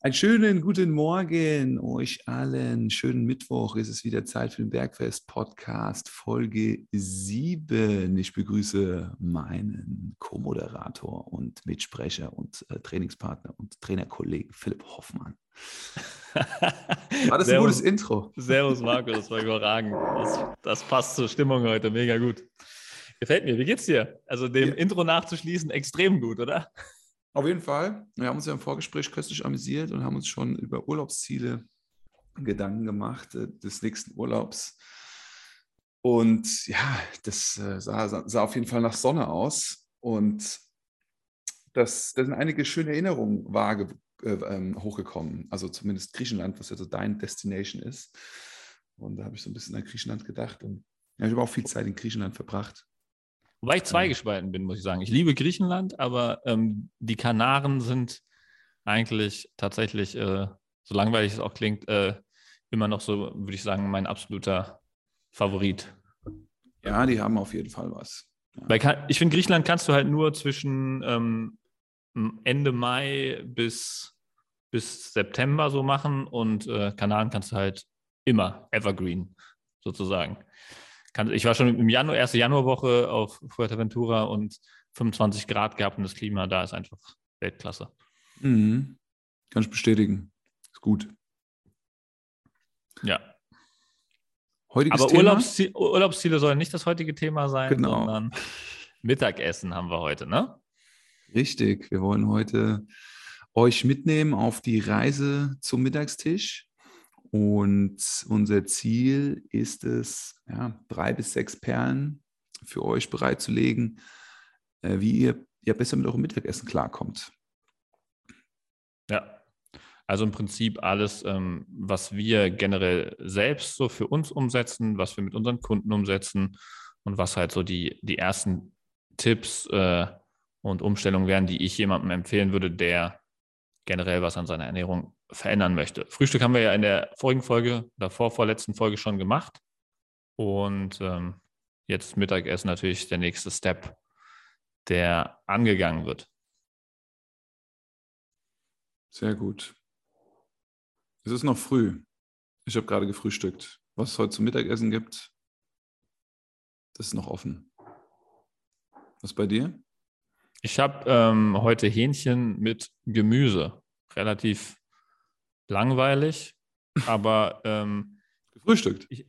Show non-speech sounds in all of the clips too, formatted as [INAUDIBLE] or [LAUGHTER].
Einen schönen guten Morgen euch allen. Schönen Mittwoch. Es ist wieder Zeit für den Bergfest Podcast Folge 7. Ich begrüße meinen Co-Moderator und Mitsprecher und äh, Trainingspartner und Trainerkollegen Philipp Hoffmann. [LAUGHS] War das Servus, ein gutes Intro? Servus Marco, das war überragend. Das, das, passt zur Stimmung heute, mega gut. Gefällt mir. Wie geht's dir? Also dem ja. Intro nachzuschließen, extrem gut, oder? Auf jeden Fall. Wir haben uns ja im Vorgespräch köstlich amüsiert und haben uns schon über Urlaubsziele Gedanken gemacht äh, des nächsten Urlaubs. Und ja, das äh, sah, sah, auf jeden Fall nach Sonne aus. Und das, da sind einige schöne Erinnerungen vage, äh, ähm, hochgekommen. Also zumindest Griechenland, was ja so dein Destination ist. Und da habe ich so ein bisschen an Griechenland gedacht. Und ja, ich habe auch viel Zeit in Griechenland verbracht. Wobei ich zweigespalten bin, muss ich sagen. Ich liebe Griechenland, aber ähm, die Kanaren sind eigentlich tatsächlich, äh, so langweilig es auch klingt, äh, immer noch so, würde ich sagen, mein absoluter Favorit. Ja, die haben auf jeden Fall was. Ja. Weil ich finde, Griechenland kannst du halt nur zwischen ähm, Ende Mai bis, bis September so machen und äh, Kanaren kannst du halt immer evergreen sozusagen kann, ich war schon im Januar, erste Januarwoche auf Fuerteventura und 25 Grad gehabt und das Klima da ist einfach Weltklasse. Mhm. Kann ich bestätigen. Ist gut. Ja. Heutiges Aber Urlaubsziele, Urlaubsziele sollen nicht das heutige Thema sein, genau. sondern Mittagessen haben wir heute, ne? Richtig. Wir wollen heute euch mitnehmen auf die Reise zum Mittagstisch. Und unser Ziel ist es, ja, drei bis sechs Perlen für euch bereitzulegen, äh, wie ihr ja besser mit eurem Mittagessen klarkommt. Ja, also im Prinzip alles, ähm, was wir generell selbst so für uns umsetzen, was wir mit unseren Kunden umsetzen und was halt so die, die ersten Tipps äh, und Umstellungen wären, die ich jemandem empfehlen würde, der generell was an seiner Ernährung verändern möchte. Frühstück haben wir ja in der vorigen Folge, davor, vorletzten Folge schon gemacht. Und ähm, jetzt Mittagessen natürlich der nächste Step, der angegangen wird. Sehr gut. Es ist noch früh. Ich habe gerade gefrühstückt. Was es heute zum Mittagessen gibt, das ist noch offen. Was bei dir? Ich habe ähm, heute Hähnchen mit Gemüse. Relativ langweilig, aber. Ähm, Gefrühstückt? Ich,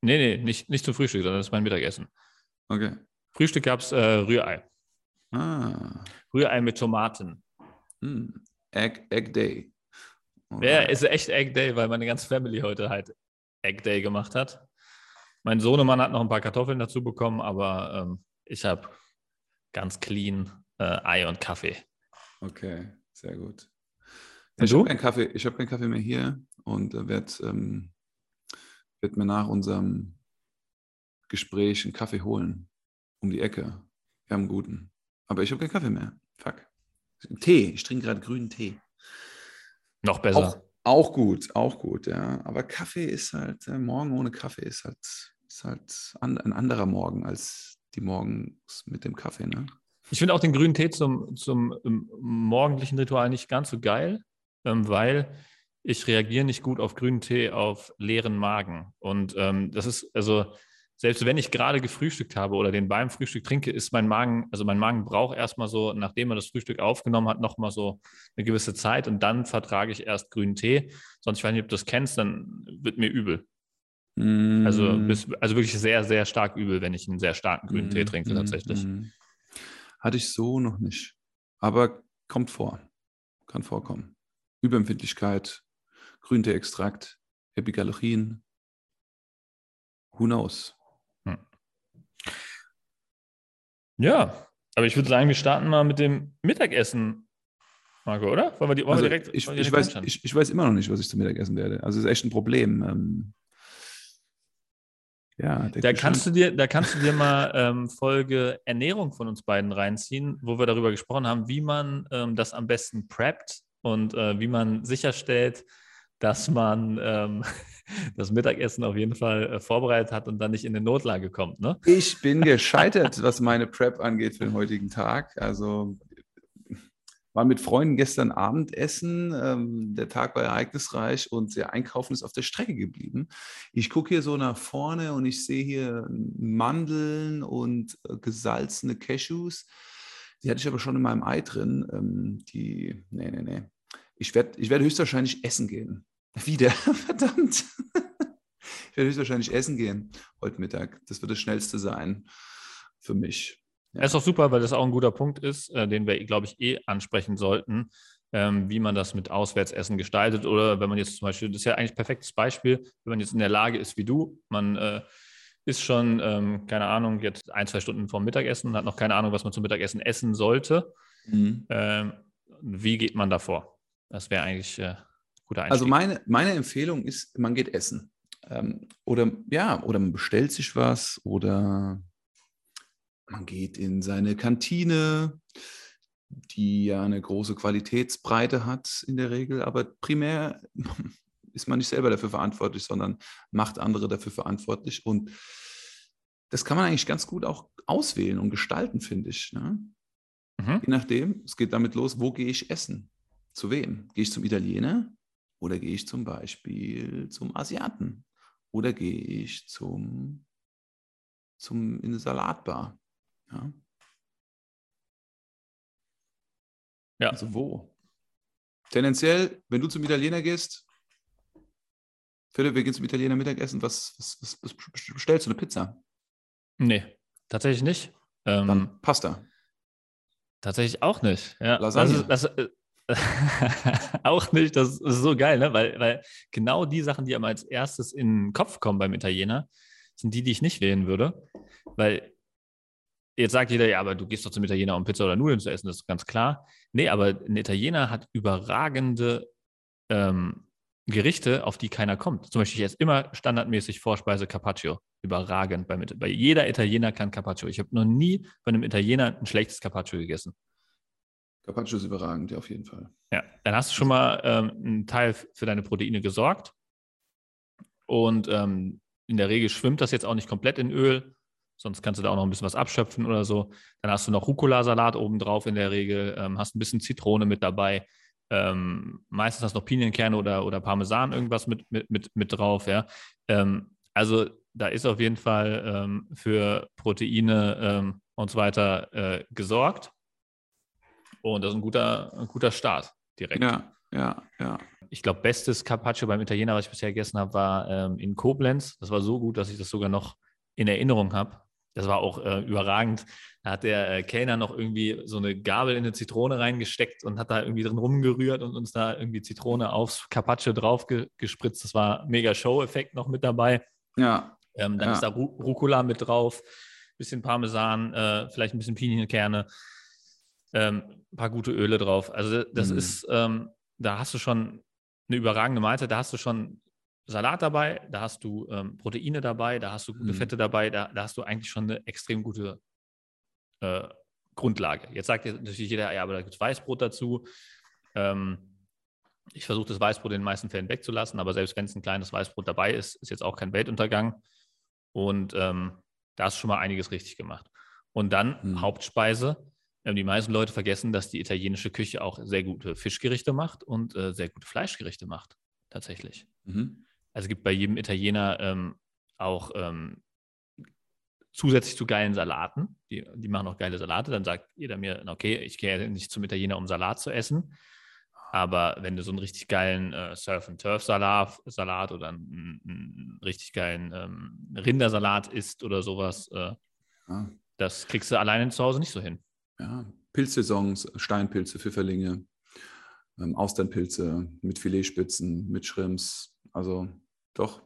nee, nee, nicht, nicht zum Frühstück, sondern das ist mein Mittagessen. Okay. Frühstück gab es äh, Rührei. Ah. Rührei mit Tomaten. Mm. Egg, Egg Day. Okay. Ja, ist echt Egg Day, weil meine ganze Family heute halt Egg Day gemacht hat. Mein Sohnemann hat noch ein paar Kartoffeln dazu bekommen, aber ähm, ich habe ganz clean äh, Ei und Kaffee. Okay, sehr gut. Ich habe keinen Kaffee, ich habe keinen Kaffee mehr hier und äh, werde ähm, werd mir nach unserem Gespräch einen Kaffee holen. Um die Ecke. Wir haben einen guten. Aber ich habe keinen Kaffee mehr. Fuck. Tee. Ich trinke gerade grünen Tee. Noch besser. Auch, auch, gut, auch gut, ja. Aber Kaffee ist halt, äh, morgen ohne Kaffee ist halt, ist halt an, ein anderer Morgen als die morgens mit dem Kaffee, ne? Ich finde auch den grünen Tee zum, zum um, morgendlichen Ritual nicht ganz so geil ähm, weil ich reagiere nicht gut auf grünen Tee auf leeren Magen. Und ähm, das ist, also selbst wenn ich gerade gefrühstückt habe oder den beim Frühstück trinke, ist mein Magen, also mein Magen braucht erstmal so, nachdem man das Frühstück aufgenommen hat, nochmal so eine gewisse Zeit und dann vertrage ich erst grünen Tee. Sonst, ich weiß nicht, ob du das kennst, dann wird mir übel. Mm. Also, bis, also wirklich sehr, sehr stark übel, wenn ich einen sehr starken grünen mm. Tee trinke, tatsächlich. Mm. Hatte ich so noch nicht. Aber kommt vor. Kann vorkommen. Überempfindlichkeit, Grünteeextrakt, Epigallochin. Who knows? Hm. Ja, aber ich würde sagen, wir starten mal mit dem Mittagessen, Marco, oder? Wollen wir, die, wollen also wir direkt, ich, ich, weiß, ich, ich, weiß immer noch nicht, was ich zum Mittagessen werde. Also es ist echt ein Problem. Ähm, ja, da kannst, du dir, da kannst du dir mal ähm, Folge Ernährung von uns beiden reinziehen, wo wir darüber gesprochen haben, wie man ähm, das am besten preppt und äh, wie man sicherstellt, dass man ähm, [LAUGHS] das Mittagessen auf jeden Fall äh, vorbereitet hat und dann nicht in eine Notlage kommt. Ne? Ich bin gescheitert, was meine Prep angeht für den heutigen Tag. Also war mit Freunden gestern Abendessen. Ähm, der Tag war ereignisreich und der Einkaufen ist auf der Strecke geblieben. Ich gucke hier so nach vorne und ich sehe hier Mandeln und äh, gesalzene Cashews. Die hatte ich aber schon in meinem Ei drin. Ähm, die, nee, nee, nee. Ich werde ich werd höchstwahrscheinlich essen gehen. [LAUGHS] Wieder, verdammt. [LAUGHS] Ich werde höchstwahrscheinlich essen gehen heute Mittag. Das wird das Schnellste sein für mich. Ja. ist auch super, weil das auch ein guter Punkt ist, äh, den wir, glaube ich, eh ansprechen sollten, ähm, wie man das mit Auswärtsessen gestaltet. Oder wenn man jetzt zum Beispiel, das ist ja eigentlich ein perfektes Beispiel, wenn man jetzt in der Lage ist wie du, man äh, ist schon, ähm, keine Ahnung, jetzt ein, zwei Stunden vorm Mittagessen hat noch keine Ahnung, was man zum Mittagessen essen sollte. Mhm. Ähm, wie geht man davor? Das wäre eigentlich äh, guter Einstieg. Also meine, meine Empfehlung ist, man geht essen. Ähm, oder ja, oder man bestellt sich was oder man geht in seine Kantine, die ja eine große Qualitätsbreite hat in der Regel, aber primär [LAUGHS] ist man nicht selber dafür verantwortlich, sondern macht andere dafür verantwortlich. Und das kann man eigentlich ganz gut auch auswählen und gestalten, finde ich. Ne? Mhm. Je nachdem, es geht damit los, wo gehe ich essen? Zu wem? Gehe ich zum Italiener oder gehe ich zum Beispiel zum Asiaten? Oder gehe ich zum, zum in eine Salatbar? Ja. ja. Also wo? Tendenziell, wenn du zum Italiener gehst, Philipp, wir gehen zum Italiener Mittagessen, was, was, was, was bestellst du eine Pizza? Nee, tatsächlich nicht. Ähm, Dann Pasta. Tatsächlich auch nicht. Ja. Lasagne. Das ist, das, äh, [LAUGHS] auch nicht, das ist so geil, ne? weil, weil genau die Sachen, die einem als erstes in den Kopf kommen beim Italiener, sind die, die ich nicht wählen würde. Weil Jetzt sagt jeder, ja, aber du gehst doch zum Italiener, um Pizza oder Nudeln zu essen, das ist ganz klar. Nee, aber ein Italiener hat überragende ähm, Gerichte, auf die keiner kommt. Zum Beispiel, ich esse immer standardmäßig Vorspeise Carpaccio. Überragend. Bei, bei jeder Italiener kann Carpaccio. Ich habe noch nie bei einem Italiener ein schlechtes Carpaccio gegessen. Carpaccio ist überragend, ja, auf jeden Fall. Ja, dann hast du schon mal ähm, einen Teil für deine Proteine gesorgt. Und ähm, in der Regel schwimmt das jetzt auch nicht komplett in Öl. Sonst kannst du da auch noch ein bisschen was abschöpfen oder so. Dann hast du noch Rucola-Salat obendrauf in der Regel, ähm, hast ein bisschen Zitrone mit dabei. Ähm, meistens hast du noch Pinienkerne oder, oder Parmesan irgendwas mit, mit, mit, mit drauf. Ja. Ähm, also da ist auf jeden Fall ähm, für Proteine ähm, und so weiter äh, gesorgt. Und das ist ein guter, ein guter Start direkt. Ja, ja, ja. Ich glaube, bestes Carpaccio beim Italiener, was ich bisher gegessen habe, war ähm, in Koblenz. Das war so gut, dass ich das sogar noch in Erinnerung habe. Das war auch äh, überragend. Da hat der äh, Kellner noch irgendwie so eine Gabel in eine Zitrone reingesteckt und hat da irgendwie drin rumgerührt und uns da irgendwie Zitrone aufs Carpaccio drauf ge gespritzt. Das war mega Show-Effekt noch mit dabei. Ja. Ähm, dann ja. ist da Ru Rucola mit drauf, bisschen Parmesan, äh, vielleicht ein bisschen Pinienkerne, ähm, ein paar gute Öle drauf. Also das mhm. ist, ähm, da hast du schon eine überragende Mahlzeit, da hast du schon Salat dabei, da hast du ähm, Proteine dabei, da hast du gute mhm. Fette dabei, da, da, hast du eigentlich schon eine extrem gute äh, Grundlage. Jetzt sagt natürlich jeder, ja, aber da gibt es Weißbrot dazu. Ähm, ich versuche das Weißbrot in den meisten Fällen wegzulassen, aber selbst wenn es ein kleines Weißbrot dabei ist, ist jetzt auch kein Weltuntergang. Und ähm, da hast du schon mal einiges richtig gemacht. Und dann mhm. Hauptspeise. Ähm, die meisten Leute vergessen, dass die italienische Küche auch sehr gute Fischgerichte macht und äh, sehr gute Fleischgerichte macht, tatsächlich. Mhm. Also es gibt bei jedem Italiener ähm, auch ähm, zusätzlich zu geilen Salaten, die, die machen auch geile Salate, dann sagt jeder mir, okay, ich gehe nicht zum Italiener, um Salat zu essen. Aber wenn du so einen richtig geilen äh, Surf-and-Turf-Salat Salat oder einen, einen richtig geilen ähm, Rindersalat isst oder sowas, äh, ja. das kriegst du alleine zu Hause nicht so hin. Ja, Pilzsaisons, Steinpilze, Pfifferlinge, ähm, Austernpilze mit Filetspitzen, mit Shrimps, also doch.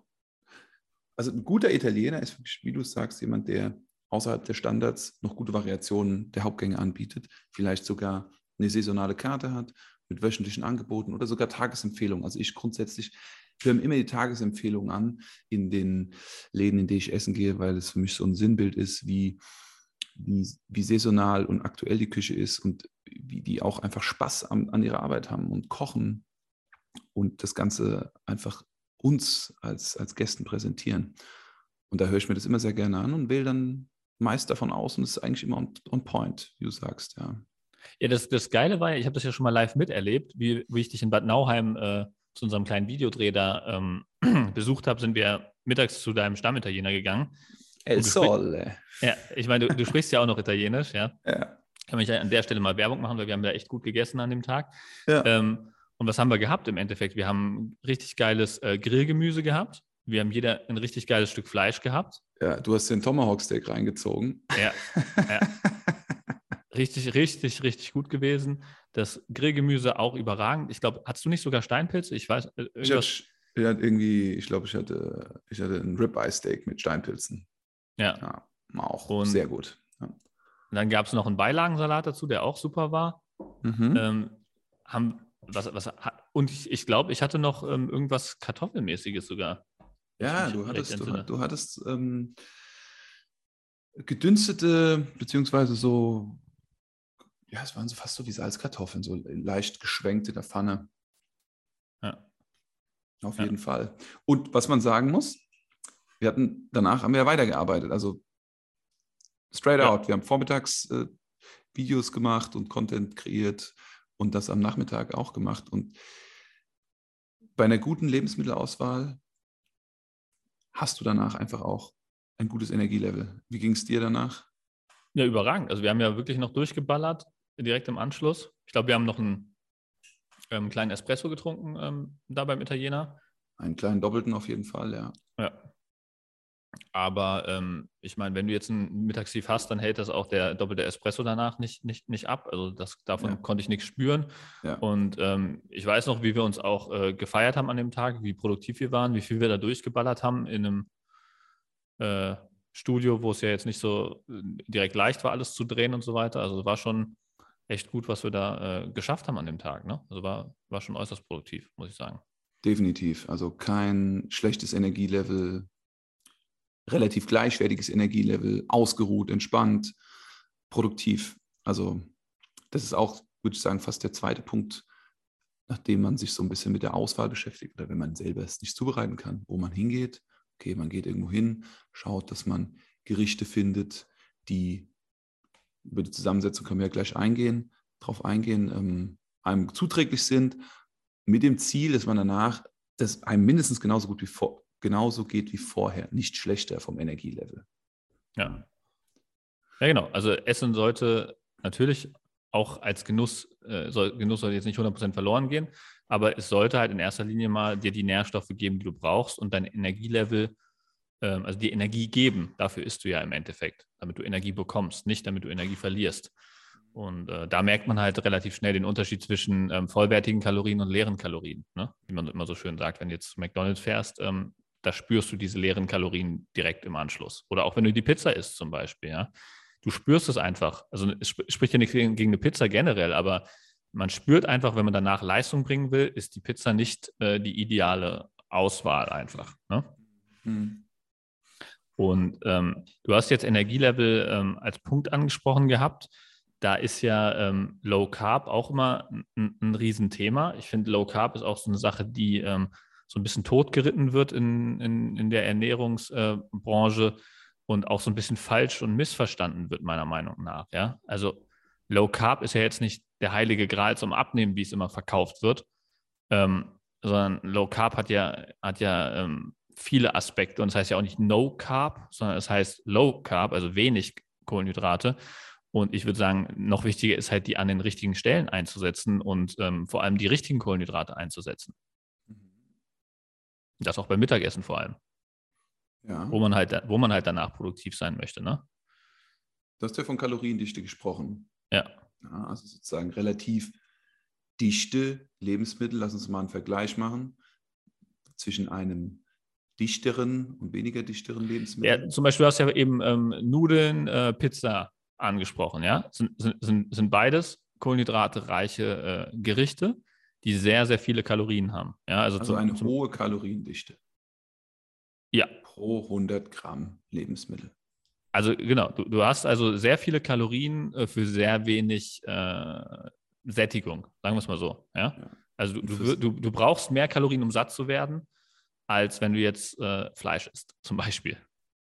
Also ein guter Italiener ist, wie du sagst, jemand, der außerhalb der Standards noch gute Variationen der Hauptgänge anbietet, vielleicht sogar eine saisonale Karte hat mit wöchentlichen Angeboten oder sogar Tagesempfehlungen. Also ich grundsätzlich höre immer die Tagesempfehlungen an in den Läden, in denen ich essen gehe, weil es für mich so ein Sinnbild ist, wie, wie, wie saisonal und aktuell die Küche ist und wie die auch einfach Spaß an, an ihrer Arbeit haben und kochen und das Ganze einfach uns als, als Gästen präsentieren. Und da höre ich mir das immer sehr gerne an und wähle dann meist davon aus und es ist eigentlich immer on, on point, wie du sagst, ja. Ja, das, das Geile war ja, ich habe das ja schon mal live miterlebt, wie, wie ich dich in Bad Nauheim äh, zu unserem kleinen Videodreh da ähm, [CLEARS THROAT] besucht habe, sind wir mittags zu deinem Stammitaliener gegangen. El Sole. Ja, ich meine, du, du, sprichst ja auch noch Italienisch, ja. Ja. Kann ich an der Stelle mal Werbung machen, weil wir haben ja echt gut gegessen an dem Tag. Ja. Ähm, und was haben wir gehabt im Endeffekt? Wir haben richtig geiles äh, Grillgemüse gehabt. Wir haben jeder ein richtig geiles Stück Fleisch gehabt. Ja, du hast den Tomahawk Steak reingezogen. Ja. ja. [LAUGHS] richtig, richtig, richtig gut gewesen. Das Grillgemüse auch überragend. Ich glaube, hattest du nicht sogar Steinpilze? Ich weiß. Äh, ich hatte, ich hatte irgendwie, ich glaube, ich hatte, ich hatte ein Ribeye Steak mit Steinpilzen. Ja. ja auch Und sehr gut. Ja. Dann gab es noch einen Beilagensalat dazu, der auch super war. Mhm. Ähm, haben, was, was, und ich, ich glaube, ich hatte noch ähm, irgendwas Kartoffelmäßiges sogar. Ja, du hattest, du, du hattest ähm, gedünstete, beziehungsweise so, ja, es waren so fast so wie Salzkartoffeln, so leicht geschwenkt in der Pfanne. Ja. Auf Ja. jeden Fall. Und was man sagen muss, wir hatten, danach haben wir ja weitergearbeitet. Also straight Ja. out. Wir haben vormittags äh, Videos gemacht und Content kreiert und das am Nachmittag auch gemacht. Und bei einer guten Lebensmittelauswahl hast du danach einfach auch ein gutes Energielevel. Wie ging es dir danach? Ja, überragend. Also wir haben ja wirklich noch durchgeballert, direkt im Anschluss. Ich glaube, wir haben noch einen ähm, kleinen Espresso getrunken ähm, da beim Italiener. Einen kleinen Doppelten auf jeden Fall, ja. Ja. Aber ähm, ich meine, wenn du jetzt ein Mittagstief hast, dann hält das auch der doppelte Espresso danach nicht, nicht, nicht ab. Also das, davon Ja. konnte ich nichts spüren. Ja. Und ähm, ich weiß noch, wie wir uns auch äh, gefeiert haben an dem Tag, wie produktiv wir waren, wie viel wir da durchgeballert haben in einem äh, Studio, wo es ja jetzt nicht so äh, direkt leicht war, alles zu drehen und so weiter. Also war schon echt gut, was wir da äh, geschafft haben an dem Tag. Ne? Also war, war schon äußerst produktiv, muss ich sagen. Definitiv. Also kein schlechtes Energielevel, relativ gleichwertiges Energielevel, ausgeruht, entspannt, produktiv. Also das ist auch, würde ich sagen, fast der zweite Punkt, nachdem man sich so ein bisschen mit der Auswahl beschäftigt oder wenn man selber es nicht zubereiten kann, wo man hingeht. Okay, man geht irgendwo hin, schaut, dass man Gerichte findet, die über die Zusammensetzung können wir ja gleich eingehen, drauf eingehen, ähm, einem zuträglich sind, mit dem Ziel, dass man danach, dass einem mindestens genauso gut wie vor, genauso geht wie vorher, nicht schlechter vom Energielevel. Ja. Ja, genau. Also Essen sollte natürlich auch als Genuss, äh, soll, Genuss soll jetzt nicht 100% verloren gehen, aber es sollte halt in erster Linie mal dir die Nährstoffe geben, die du brauchst und dein Energielevel, ähm, also die Energie geben. Dafür isst du ja im Endeffekt, damit du Energie bekommst, nicht damit du Energie verlierst. Und äh, da merkt man halt relativ schnell den Unterschied zwischen ähm, vollwertigen Kalorien und leeren Kalorien, ne? wie man immer so schön sagt. Wenn du jetzt zu McDonald's fährst, ähm, da spürst du diese leeren Kalorien direkt im Anschluss. Oder auch wenn du die Pizza isst zum Beispiel, ja. Du spürst es einfach. Also es sp spricht ja nichts gegen, gegen eine Pizza generell, aber man spürt einfach, wenn man danach Leistung bringen will, ist die Pizza nicht äh, die ideale Auswahl einfach. Ne? Hm. Und ähm, du hast jetzt Energielevel ähm, als Punkt angesprochen gehabt. Da ist ja ähm, Low Carb auch immer ein, ein Riesenthema. Ich finde, Low Carb ist auch so eine Sache, die ähm, so ein bisschen totgeritten wird in, in, in der Ernährungsbranche und auch so ein bisschen falsch und missverstanden wird, meiner Meinung nach. Ja? Also Low Carb ist ja jetzt nicht der heilige Gral zum Abnehmen, wie es immer verkauft wird, ähm, sondern Low Carb hat ja, hat ja ähm, viele Aspekte und das heißt ja auch nicht No Carb, sondern es heißt Low Carb, also wenig Kohlenhydrate. Und ich würde sagen, noch wichtiger ist halt, die an den richtigen Stellen einzusetzen und ähm, vor allem die richtigen Kohlenhydrate einzusetzen. Das auch beim Mittagessen vor allem, Ja. wo man halt, wo man halt danach produktiv sein möchte. Ne? Du hast ja von Kaloriendichte gesprochen. Ja. ja. Also sozusagen relativ dichte Lebensmittel. Lass uns mal einen Vergleich machen zwischen einem dichteren und weniger dichteren Lebensmittel. Ja, zum Beispiel hast du ja eben ähm, Nudeln, äh, Pizza angesprochen, ja. Sind, sind, sind beides kohlenhydratereiche äh, Gerichte, die sehr, sehr viele Kalorien haben. Ja, also, also zum, eine zum, hohe Kaloriendichte Ja, pro 100 Gramm Lebensmittel. also genau, du, du hast also sehr viele Kalorien äh, für sehr wenig äh, Sättigung, sagen wir es mal so. Ja? Ja. Also du, du, du, du brauchst mehr Kalorien, um satt zu werden, als wenn du jetzt äh, Fleisch isst, zum Beispiel.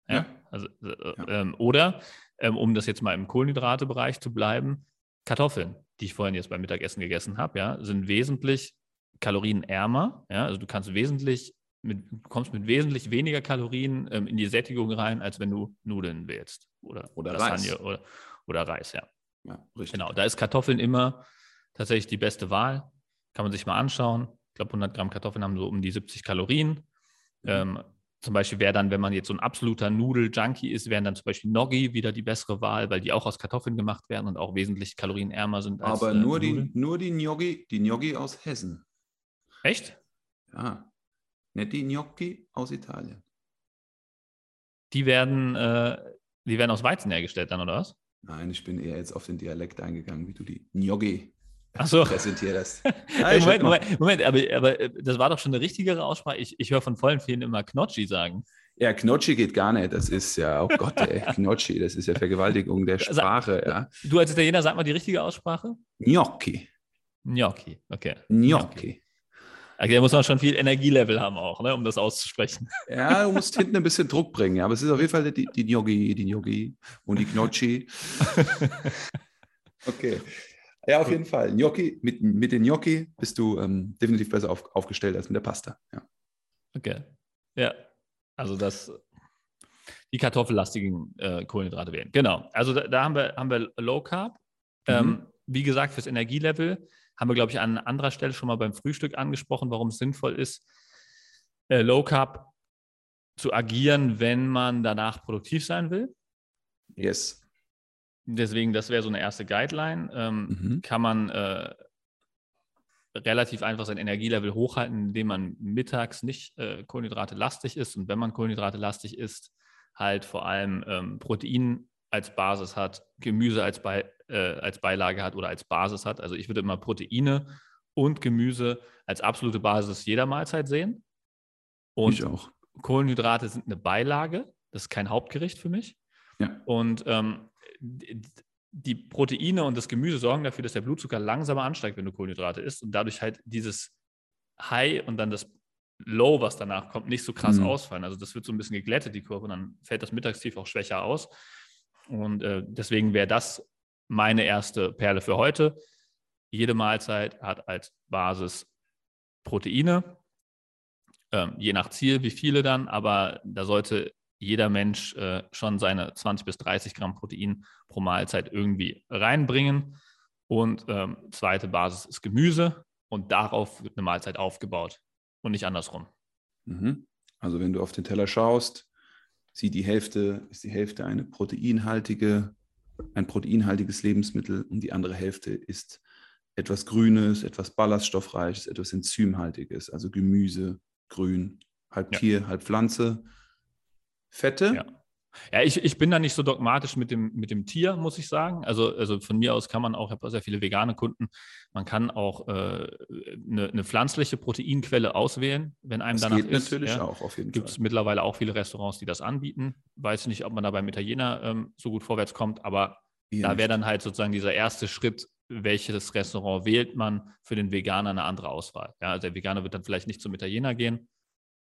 Ja? Ja. Also, äh, Ja. ähm, oder, ähm, um das jetzt mal im Kohlenhydratebereich zu bleiben, Kartoffeln. Die ich vorhin jetzt beim Mittagessen gegessen habe, ja, sind wesentlich kalorienärmer. Ja, also du kannst wesentlich mit, du kommst mit wesentlich weniger Kalorien ähm, in die Sättigung rein, als wenn du Nudeln wählst oder, oder Reis. Oder, oder Reis, ja. ja richtig. Genau, da ist Kartoffeln immer tatsächlich die beste Wahl. Kann man sich mal anschauen. Ich glaube, 100 Gramm Kartoffeln haben so um die 70 Kalorien. Mhm. Ähm, zum Beispiel wäre dann, wenn man jetzt so ein absoluter Nudel-Junkie ist, wären dann zum Beispiel Gnocchi wieder die bessere Wahl, weil die auch aus Kartoffeln gemacht werden und auch wesentlich kalorienärmer sind als Aber nur, äh, die, nur die Gnocchi, die Gnocchi aus Hessen. Echt? Ja. Nicht die Gnocchi aus Italien. Die werden, äh, die werden aus Weizen hergestellt dann, oder was? Nein, ich bin eher jetzt auf den Dialekt eingegangen, wie du die Gnocchi so. präsentierst. Ja, [LAUGHS] Moment, Moment, Moment, aber, aber äh, das war doch schon eine richtigere Aussprache. Ich, ich höre von vollen vielen immer Knocchi sagen. Ja, Knocchi geht gar nicht. Das ist ja, oh Gott, ey, [LAUGHS] Knocchi, das ist ja Vergewaltigung der Sprache. Ja. Du als Italiener, sag mal die richtige Aussprache? Gnocchi. Gnocchi, okay. Gnocchi. Okay, da muss man schon viel Energielevel haben auch, ne, um das auszusprechen. Ja, du musst [LAUGHS] hinten ein bisschen Druck bringen. Aber es ist auf jeden Fall die, die Gnocchi, die Gnocchi und die Gnocchi. okay. Ja, auf jeden Fall. Gnocchi, mit, mit den Gnocchi bist du ähm, definitiv besser auf, aufgestellt als mit der Pasta. Ja. Okay. Ja. Also das, die kartoffellastigen äh, Kohlenhydrate wählen. Genau. Also da, da, haben, wir, haben wir Low Carb. Mhm. Ähm, wie gesagt, fürs Energielevel haben wir, glaube ich, an anderer Stelle schon mal beim Frühstück angesprochen, warum es sinnvoll ist, äh, Low Carb zu agieren, wenn man danach produktiv sein will. Yes. Deswegen, das wäre so eine erste Guideline. Ähm, mhm. Kann man äh, relativ einfach sein Energielevel hochhalten, indem man mittags nicht äh, Kohlenhydrate lastig ist und wenn man Kohlenhydrate lastig ist, halt vor allem ähm, Protein als Basis hat, Gemüse als, Be äh, als Beilage hat oder als Basis hat. Also ich würde immer Proteine und Gemüse als absolute Basis jeder Mahlzeit sehen. Und ich auch. Kohlenhydrate sind eine Beilage, das ist kein Hauptgericht für mich. Ja. Und ähm, die Proteine und das Gemüse sorgen dafür, dass der Blutzucker langsamer ansteigt, wenn du Kohlenhydrate isst und dadurch halt dieses High und dann das Low, was danach kommt, nicht so krass mhm. ausfallen. Also das wird so ein bisschen geglättet, die Kurve, und dann fällt das Mittagstief auch schwächer aus. Und äh, deswegen wäre das meine erste Perle für heute. Jede Mahlzeit hat als Basis Proteine, ähm, je nach Ziel, wie viele dann, aber da sollte jeder Mensch äh, schon seine 20 bis 30 Gramm Protein pro Mahlzeit irgendwie reinbringen. Und ähm, zweite Basis ist Gemüse und darauf wird eine Mahlzeit aufgebaut und nicht andersrum. Mhm. Also wenn du auf den Teller schaust, sieht die Hälfte, ist die Hälfte eine proteinhaltige, ein proteinhaltiges Lebensmittel und die andere Hälfte ist etwas Grünes, etwas Ballaststoffreiches, etwas Enzymhaltiges, also Gemüse, Grün, halb ja. Tier, halb Pflanze Fette. Ja. Ja, ich, ich bin da nicht so dogmatisch mit dem, mit dem Tier, muss ich sagen. Also, also von mir aus kann man auch, ich habe sehr viele vegane Kunden, man kann auch äh, eine, eine, pflanzliche Proteinquelle auswählen, wenn einem das danach geht ist. natürlich ja. auch, auf jeden Gibt es mittlerweile auch viele Restaurants, die das anbieten. Weiß nicht, ob man da beim Italiener ähm, so gut vorwärts kommt, aber ja, da wäre dann halt sozusagen dieser erste Schritt, welches Restaurant wählt man für den Veganer eine andere Auswahl. Ja, also der Veganer wird dann vielleicht nicht zum Italiener gehen,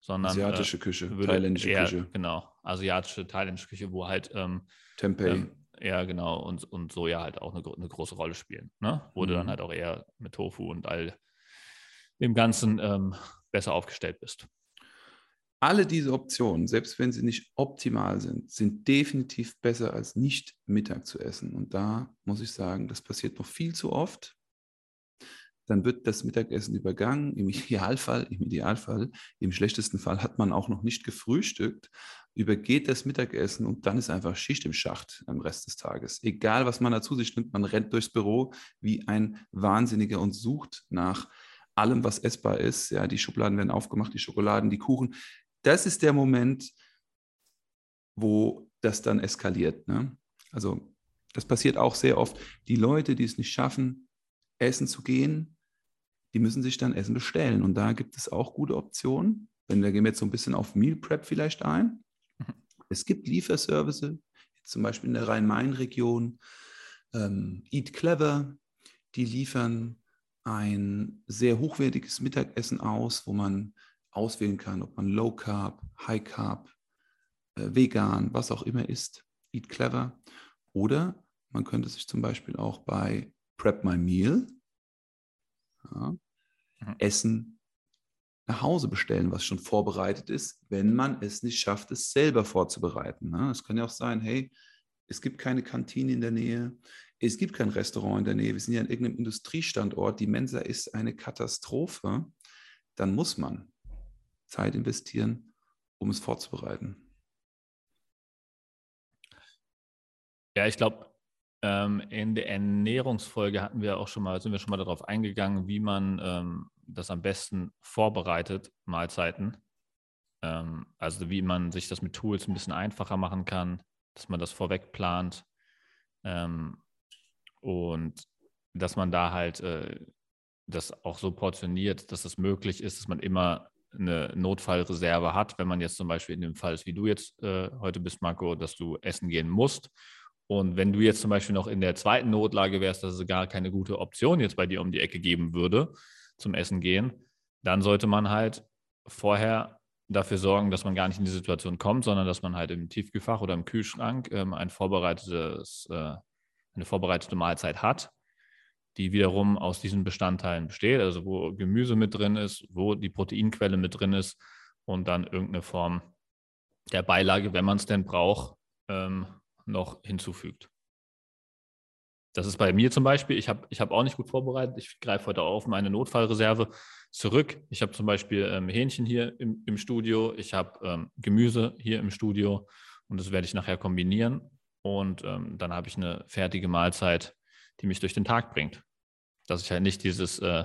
sondern asiatische äh, Küche, thailändische eher, Küche. Genau, asiatische, thailändische Küche, wo halt ähm, Tempeh. Ähm, ja, genau, und, und Soja halt auch eine, eine große Rolle spielen. Ne? Wo mhm. dann halt auch eher mit Tofu und all dem Ganzen ähm, besser aufgestellt bist. Alle diese Optionen, selbst wenn sie nicht optimal sind, sind definitiv besser als nicht Mittag zu essen. Und da muss ich sagen, das passiert noch viel zu oft dann wird das Mittagessen übergangen. Im [LAUGHS] Idealfall, im Idealfall, im schlechtesten Fall hat man auch noch nicht gefrühstückt, übergeht das Mittagessen und dann ist einfach Schicht im Schacht am Rest des Tages. Egal, was man dazu sich nimmt, man rennt durchs Büro wie ein Wahnsinniger und sucht nach allem, was essbar ist. Ja, die Schubladen werden aufgemacht, die Schokoladen, die Kuchen. Das ist der Moment, wo das dann eskaliert. Ne? Also das passiert auch sehr oft. Die Leute, die es nicht schaffen, essen zu gehen, die müssen sich dann Essen bestellen. Und da gibt es auch gute Optionen. Wenn wir gehen jetzt so ein bisschen auf Meal Prep vielleicht ein. Mhm. Es gibt Lieferservice, zum Beispiel in der Rhein-Main-Region, ähm, Eat Clever, die liefern ein sehr hochwertiges Mittagessen aus, wo man auswählen kann, ob man Low Carb, High Carb, äh, vegan, was auch immer isst. Eat Clever. Oder man könnte sich zum Beispiel auch bei Prep My Meal, ja, Mhm. Essen nach Hause bestellen, was schon vorbereitet ist, wenn man es nicht schafft, es selber vorzubereiten. Ne? Es kann ja auch sein, hey, es gibt keine Kantine in der Nähe, es gibt kein Restaurant in der Nähe, wir sind ja an irgendeinem Industriestandort, die Mensa ist eine Katastrophe, dann muss man Zeit investieren, um es vorzubereiten. Ja, ich glaube, ähm, in der Ernährungsfolge hatten wir auch schon mal, sind wir schon mal darauf eingegangen, wie man ähm, das am besten vorbereitet, Mahlzeiten. Ähm, also wie man sich das mit Tools ein bisschen einfacher machen kann, dass man das vorweg plant ähm, und dass man da halt äh, das auch so portioniert, dass es möglich ist, dass man immer eine Notfallreserve hat, wenn man jetzt zum Beispiel in dem Fall ist, wie du jetzt äh, heute bist, Marco, dass du essen gehen musst. Und wenn du jetzt zum Beispiel noch in der zweiten Notlage wärst, dass es gar keine gute Option jetzt bei dir um die Ecke geben würde zum Essen gehen, dann sollte man halt vorher dafür sorgen, dass man gar nicht in die Situation kommt, sondern dass man halt im Tiefkühlfach oder im Kühlschrank ähm, ein vorbereitetes, äh, eine vorbereitete Mahlzeit hat, die wiederum aus diesen Bestandteilen besteht, also wo Gemüse mit drin ist, wo die Proteinquelle mit drin ist und dann irgendeine Form der Beilage, wenn man es denn braucht, ähm, noch hinzufügt. Das ist bei mir zum Beispiel, ich habe ich hab auch nicht gut vorbereitet. Ich greife heute auf meine Notfallreserve zurück. Ich habe zum Beispiel ähm, Hähnchen hier im, im Studio, ich habe ähm, Gemüse hier im Studio und das werde ich nachher kombinieren. Und ähm, dann habe ich eine fertige Mahlzeit, die mich durch den Tag bringt. Dass ich halt nicht dieses, äh,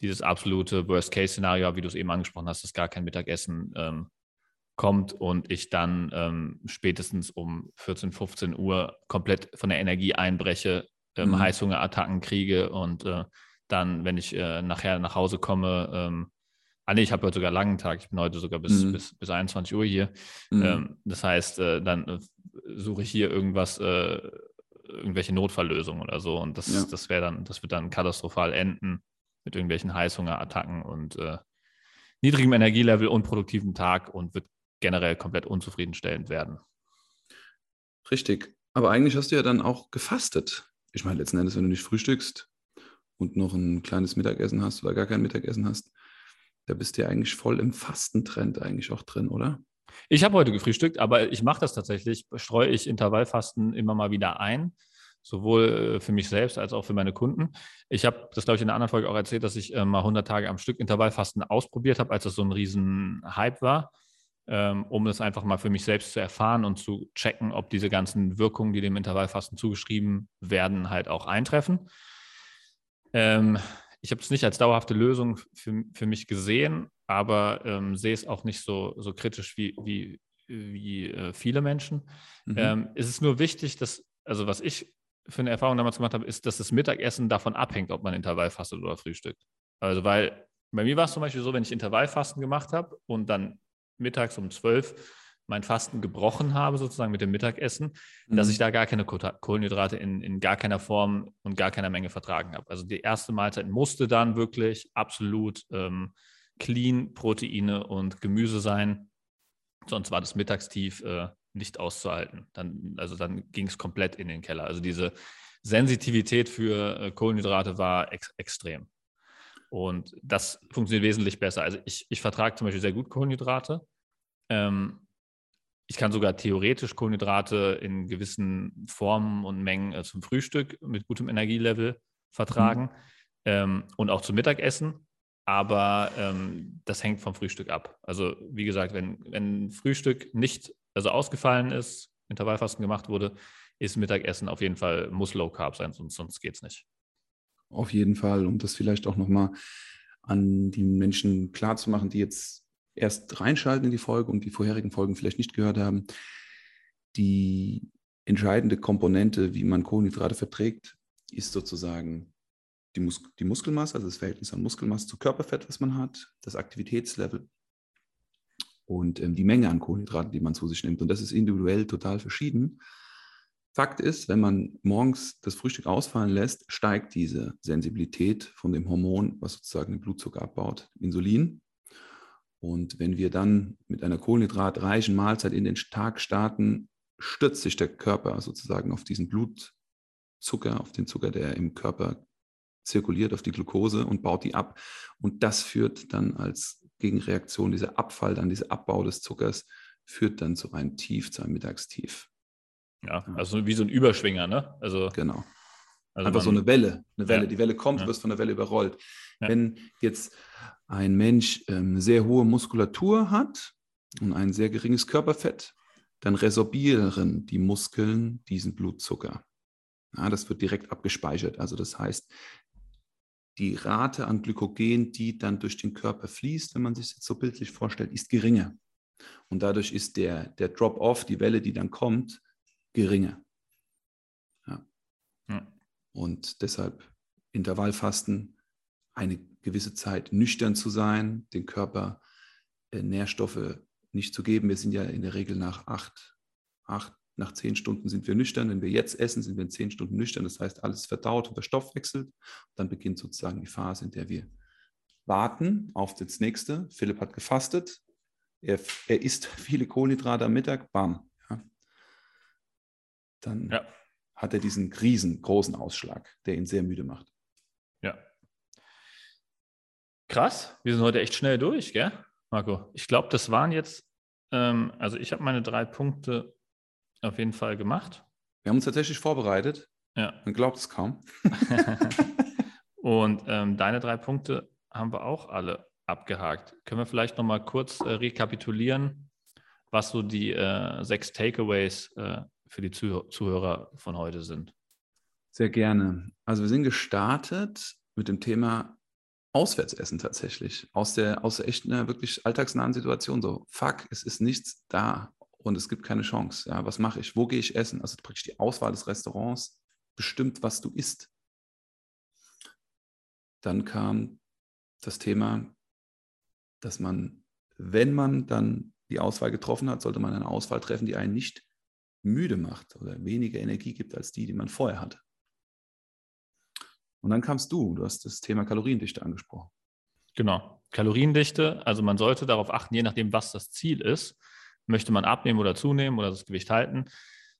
dieses absolute Worst-Case-Szenario habe, wie du es eben angesprochen hast, dass gar kein Mittagessen ähm, kommt und ich dann ähm, spätestens um 14, 15 Uhr komplett von der Energie einbreche, ähm, mhm. Heißhungerattacken kriege und äh, dann, wenn ich äh, nachher nach Hause komme, ähm, ah nee, ich habe heute sogar einen langen Tag, ich bin heute sogar bis, mhm. bis, bis 21 Uhr hier. Mhm. Ähm, das heißt, äh, dann äh, suche ich hier irgendwas, äh, irgendwelche Notfalllösungen oder so und das, ja. das wäre dann, das wird dann katastrophal enden mit irgendwelchen Heißhungerattacken und äh, niedrigem Energielevel, unproduktiven Tag und wird generell komplett unzufriedenstellend werden. Richtig. Aber eigentlich hast du ja dann auch gefastet. Ich meine, letzten Endes, wenn du nicht frühstückst und noch ein kleines Mittagessen hast oder gar kein Mittagessen hast, da bist du ja eigentlich voll im Fastentrend eigentlich auch drin, oder? Ich habe heute gefrühstückt, aber ich mache das tatsächlich, streue ich Intervallfasten immer mal wieder ein, sowohl äh, für mich selbst als auch für meine Kunden. Ich habe das, glaube ich, in einer anderen Folge auch erzählt, dass ich äh, mal 100 Tage am Stück Intervallfasten ausprobiert habe, als das so ein riesen Hype war ähm, um das einfach mal für mich selbst zu erfahren und zu checken, ob diese ganzen Wirkungen, die dem Intervallfasten zugeschrieben werden, halt auch eintreffen. Ähm, ich habe es nicht als dauerhafte Lösung für, für mich gesehen, aber ähm, sehe es auch nicht so, so kritisch wie, wie, wie äh, viele Menschen. Mhm. Ähm, es ist nur wichtig, dass, also was ich für eine Erfahrung damals gemacht habe, ist, dass das Mittagessen davon abhängt, ob man Intervall fastet oder frühstückt. Also weil bei mir war es zum Beispiel so, wenn ich Intervallfasten gemacht habe und dann mittags um zwölf mein Fasten gebrochen habe, sozusagen mit dem Mittagessen, mhm. dass ich da gar keine Kohlenhydrate in, in gar keiner Form und gar keiner Menge vertragen habe. Also die erste Mahlzeit musste dann wirklich absolut ähm, clean Proteine und Gemüse sein. Sonst war das Mittagstief äh, nicht auszuhalten. Dann, also dann ging es komplett in den Keller. Also diese Sensitivität für äh, Kohlenhydrate war ex extrem. Und das funktioniert wesentlich besser. Also ich, ich vertrage zum Beispiel sehr gut Kohlenhydrate. Ähm, ich kann sogar theoretisch Kohlenhydrate in gewissen Formen und Mengen äh, zum Frühstück mit gutem Energielevel vertragen mhm. ähm, und auch zum Mittagessen. Aber ähm, das hängt vom Frühstück ab. Also wie gesagt, wenn, wenn Frühstück nicht, also ausgefallen ist, Intervallfasten gemacht wurde, ist Mittagessen auf jeden Fall, muss Low Carb sein, sonst, sonst geht es nicht. Auf jeden Fall, um das vielleicht auch nochmal an die Menschen klarzumachen, die jetzt erst reinschalten in die Folge und die vorherigen Folgen vielleicht nicht gehört haben. Die entscheidende Komponente, wie man Kohlenhydrate verträgt, ist sozusagen die, Mus die Muskelmasse, also das Verhältnis an Muskelmasse zu Körperfett, was man hat, das Aktivitätslevel und ähm, die Menge an Kohlenhydraten, die man zu sich nimmt. Und das ist individuell total verschieden. Fakt ist, wenn man morgens das Frühstück ausfallen lässt, steigt diese Sensibilität von dem Hormon, was sozusagen den Blutzucker abbaut, Insulin. Und wenn wir dann mit einer kohlenhydratreichen Mahlzeit in den Tag starten, stürzt sich der Körper sozusagen auf diesen Blut, Zucker, auf den Zucker, der im Körper zirkuliert, auf die Glucose und baut die ab. Und das führt dann als Gegenreaktion, dieser Abfall, dann dieser Abbau des Zuckers, führt dann zu einem Tief, zu einem Mittagstief. Ja, also wie so ein Überschwinger, ne? Also, genau. Also Einfach so eine Welle. Eine Welle. Ja. Die Welle kommt, du wirst von der Welle überrollt. Ja. Wenn jetzt ein Mensch ähm, sehr hohe Muskulatur hat und ein sehr geringes Körperfett, dann resorbieren die Muskeln diesen Blutzucker. Ja, das wird direkt abgespeichert. Also das heißt, die Rate an Glykogen, die dann durch den Körper fließt, wenn man sich das jetzt so bildlich vorstellt, ist geringer. Und dadurch ist der, der Drop-off, die Welle, die dann kommt, geringer. Ja. ja. Und deshalb Intervallfasten, eine gewisse Zeit nüchtern zu sein, den Körper äh, Nährstoffe nicht zu geben. Wir sind ja in der Regel nach acht, acht, nach zehn Stunden sind wir nüchtern. Wenn wir jetzt essen, sind wir in zehn Stunden nüchtern. Das heißt, alles verdaut und verstoffwechselt. Dann beginnt sozusagen die Phase, in der wir warten auf das nächste. Philipp hat gefastet. Er, er isst [LAUGHS] viele Kohlenhydrate am Mittag. Bam. Dann ja hat er diesen riesengroßen Ausschlag, der ihn sehr müde macht. Ja. Krass, wir sind heute echt schnell durch, gell, Marco? Ich glaube, das waren jetzt, ähm, also ich habe meine drei Punkte auf jeden Fall gemacht. Wir haben uns tatsächlich vorbereitet. Ja. Man glaubt es kaum. [LAUGHS] Und ähm, deine drei Punkte haben wir auch alle abgehakt. Können wir vielleicht nochmal kurz äh, rekapitulieren, was so die äh, sechs Takeaways äh, für die Zuhörer von heute sind. Sehr gerne. Also wir sind gestartet mit dem Thema Auswärtsessen tatsächlich. Aus der, aus der echt einer wirklich alltagsnahen Situation. So, fuck, es ist nichts da und es gibt keine Chance. Ja, was mache ich? Wo gehe ich essen? Also praktisch die Auswahl des Restaurants bestimmt, was du isst. Dann kam das Thema, dass man, wenn man dann die Auswahl getroffen hat, sollte man eine Auswahl treffen, die einen nicht müde macht oder weniger Energie gibt als die, die man vorher hatte. Und dann kamst du, du hast das Thema Kaloriendichte angesprochen. Genau, Kaloriendichte, also man sollte darauf achten, je nachdem, was das Ziel ist, möchte man abnehmen oder zunehmen oder das Gewicht halten,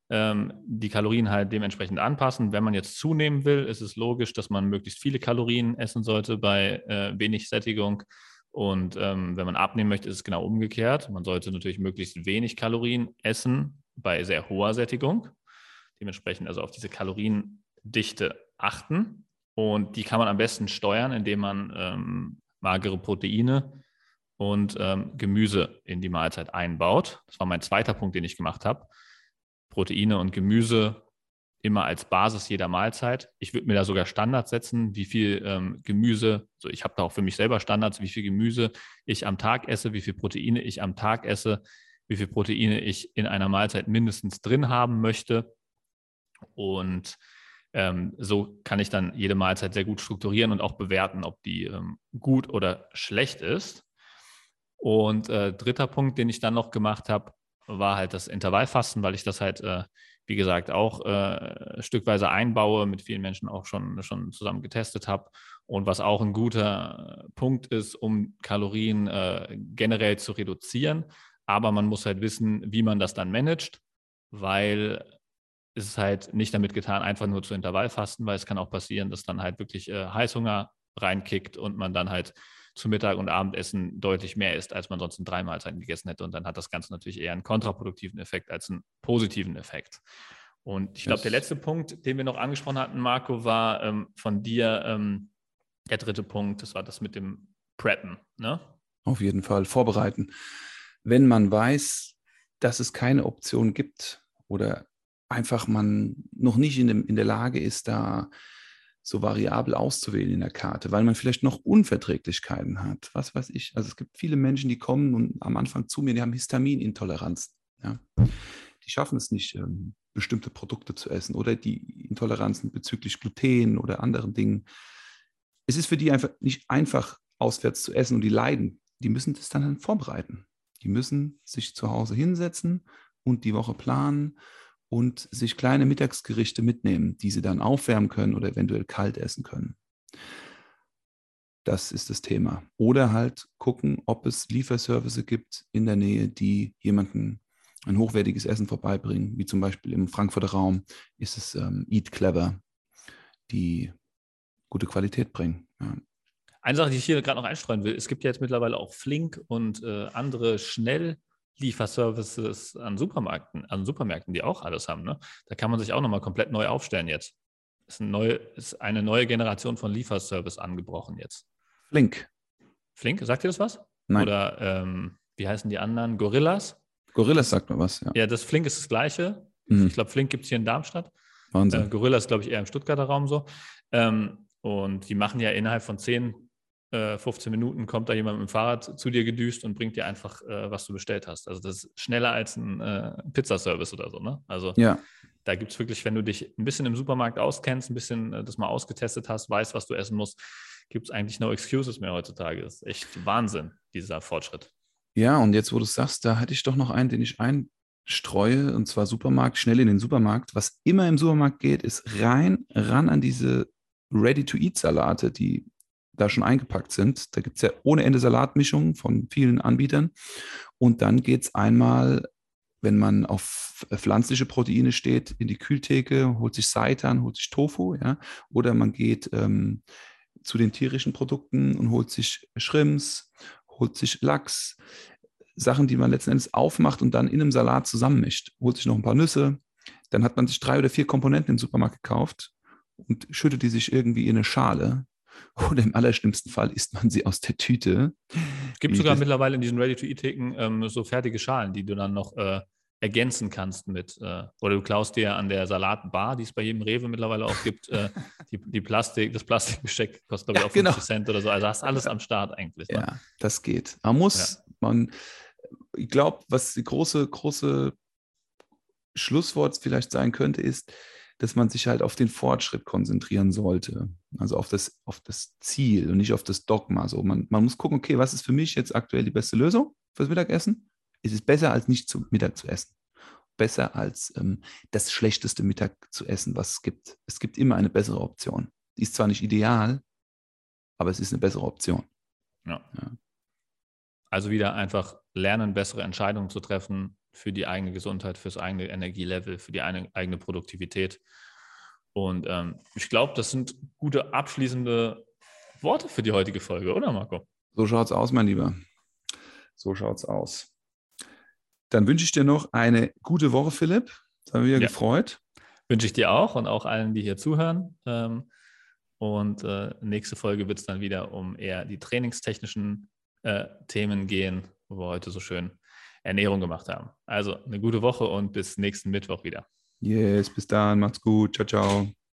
ähm, die Kalorien halt dementsprechend anpassen. Wenn man jetzt zunehmen will, ist es logisch, dass man möglichst viele Kalorien essen sollte bei äh, wenig Sättigung. Und ähm, wenn man abnehmen möchte, ist es genau umgekehrt. Man sollte natürlich möglichst wenig Kalorien essen, bei sehr hoher Sättigung. Dementsprechend also auf diese Kaloriendichte achten. Und die kann man am besten steuern, indem man ähm, magere Proteine und ähm, Gemüse in die Mahlzeit einbaut. Das war mein zweiter Punkt, den ich gemacht habe. Proteine und Gemüse immer als Basis jeder Mahlzeit. Ich würde mir da sogar Standards setzen, wie viel ähm, Gemüse, so ich habe da auch für mich selber Standards, wie viel Gemüse ich am Tag esse, wie viel Proteine ich am Tag esse, wie viel Proteine ich in einer Mahlzeit mindestens drin haben möchte. Und ähm, so kann ich dann jede Mahlzeit sehr gut strukturieren und auch bewerten, ob die ähm, gut oder schlecht ist. Und äh, dritter Punkt, den ich dann noch gemacht habe, war halt das Intervallfasten, weil ich das halt, äh, wie gesagt, auch äh, stückweise einbaue, mit vielen Menschen auch schon, schon zusammen getestet habe. Und was auch ein guter Punkt ist, um Kalorien äh, generell zu reduzieren, aber man muss halt wissen, wie man das dann managt, weil es ist halt nicht damit getan, einfach nur zu Intervallfasten, weil es kann auch passieren, dass dann halt wirklich äh, Heißhunger reinkickt und man dann halt zu Mittag und Abendessen deutlich mehr isst, als man sonst in drei Mahlzeiten gegessen hätte. Und dann hat das Ganze natürlich eher einen kontraproduktiven Effekt als einen positiven Effekt. Und ich glaube, der letzte Punkt, den wir noch angesprochen hatten, Marco, war ähm, von dir ähm, der dritte Punkt, das war das mit dem Preppen. Ne? Auf jeden Fall vorbereiten wenn man weiß, dass es keine Option gibt oder einfach man noch nicht in, dem, in der Lage ist, da so variabel auszuwählen in der Karte, weil man vielleicht noch Unverträglichkeiten hat. Was weiß ich. Also es gibt viele Menschen, die kommen und am Anfang zu mir, die haben Histaminintoleranz. Ja? Die schaffen es nicht, ähm, bestimmte Produkte zu essen oder die Intoleranzen bezüglich Gluten oder anderen Dingen. Es ist für die einfach nicht einfach, auswärts zu essen und die leiden. Die müssen das dann vorbereiten. Die müssen sich zu Hause hinsetzen und die Woche planen und sich kleine Mittagsgerichte mitnehmen, die sie dann aufwärmen können oder eventuell kalt essen können. Das ist das Thema. Oder halt gucken, ob es Lieferservice gibt in der Nähe, die jemanden ein hochwertiges Essen vorbeibringen, wie zum Beispiel im Frankfurter Raum ist es ähm, Eat Clever. die gute Qualität bringen. Ja. Eine Sache, die ich hier gerade noch einstreuen will, es gibt ja jetzt mittlerweile auch Flink und äh, andere Schnelllieferservices an Supermärkten, an Supermärkten, die auch alles haben. Ne? Da kann man sich auch nochmal komplett neu aufstellen jetzt. Ist, ein neue, ist eine neue Generation von Lieferservice angebrochen jetzt. Flink. Flink, sagt ihr das was? Nein. Oder ähm, wie heißen die anderen? Gorillas? Gorillas sagt mir was, ja. Ja, das Flink ist das gleiche. Mhm. Ich glaube, Flink gibt es hier in Darmstadt. Wahnsinn. Äh, Gorillas, glaube ich, eher im Stuttgarter Raum so. Ähm, und die machen ja innerhalb von 10, äh, 15 Minuten kommt da jemand mit dem Fahrrad zu dir gedüst und bringt dir einfach, äh, was du bestellt hast. Also das ist schneller als ein äh, Pizzaservice oder so. Ne? Also ja. da gibt es wirklich, wenn du dich ein bisschen im Supermarkt auskennst, ein bisschen äh, das mal ausgetestet hast, weißt, was du essen musst, gibt es eigentlich no excuses mehr heutzutage. Das ist echt Wahnsinn, dieser Fortschritt. Ja, und jetzt, wo du sagst, da hatte ich doch noch einen, den ich einstreue, und zwar Supermarkt, schnell in den Supermarkt. Was immer im Supermarkt geht, ist rein, ran an diese Ready-to-Eat-Salate, die da schon eingepackt sind. Da gibt es ja ohne Ende Salatmischungen von vielen Anbietern. Und dann geht es einmal, wenn man auf pflanzliche Proteine steht, in die Kühltheke, holt sich Seitan, holt sich Tofu, ja, oder man geht ähm, zu den tierischen Produkten und holt sich Shrimps, holt sich Lachs, Sachen, die man letzten Endes aufmacht und dann in einem Salat zusammenmischt. Holt sich noch ein paar Nüsse. Dann hat man sich drei oder vier Komponenten im Supermarkt gekauft und schüttet die sich irgendwie in eine Schale. Oder im allerschlimmsten Fall isst man sie aus der Tüte. Es gibt sogar mittlerweile in diesen Ready-to-Eat-Theken ähm, so fertige Schalen, die du dann noch äh, ergänzen kannst mit, äh, oder du klaust dir an der Salatbar, die es bei jedem Rewe mittlerweile auch gibt, äh, [LAUGHS] die, die Plastik, das Plastikbesteck kostet, glaube ich, Ja, auch 50 genau. Cent oder so. Also hast alles am Start eigentlich. Ne? Ja, das geht. Man muss, man, ich glaube, was die große, große Schlusswort vielleicht sein könnte, ist, dass man sich halt auf den Fortschritt konzentrieren sollte. Also auf das, auf das Ziel und nicht auf das Dogma. So, man, man muss gucken, okay, was ist für mich jetzt aktuell die beste Lösung fürs Mittagessen? Es ist besser, als nicht zu Mittag zu essen. Besser als ähm, das schlechteste Mittag zu essen, was es gibt. Es gibt immer eine bessere Option. Die ist zwar nicht ideal, aber es ist eine bessere Option. Ja. Ja. Also wieder einfach lernen, bessere Entscheidungen zu treffen für die eigene Gesundheit, fürs eigene Energielevel, für die eine, eigene Produktivität. Und ähm, ich glaube, das sind gute abschließende Worte für die heutige Folge, oder Marco? So schaut's aus, mein Lieber. So schaut's aus. Dann wünsche ich dir noch eine gute Woche, Philipp. Das haben wir Ja. gefreut. Wünsche ich dir auch und auch allen, die hier zuhören. Ähm, und äh, nächste Folge wird es dann wieder um eher die trainingstechnischen äh, Themen gehen, wo wir heute so schön Ernährung gemacht haben. Also eine gute Woche und bis nächsten Mittwoch wieder. Yes, bis dann. Macht's gut. Ciao, ciao.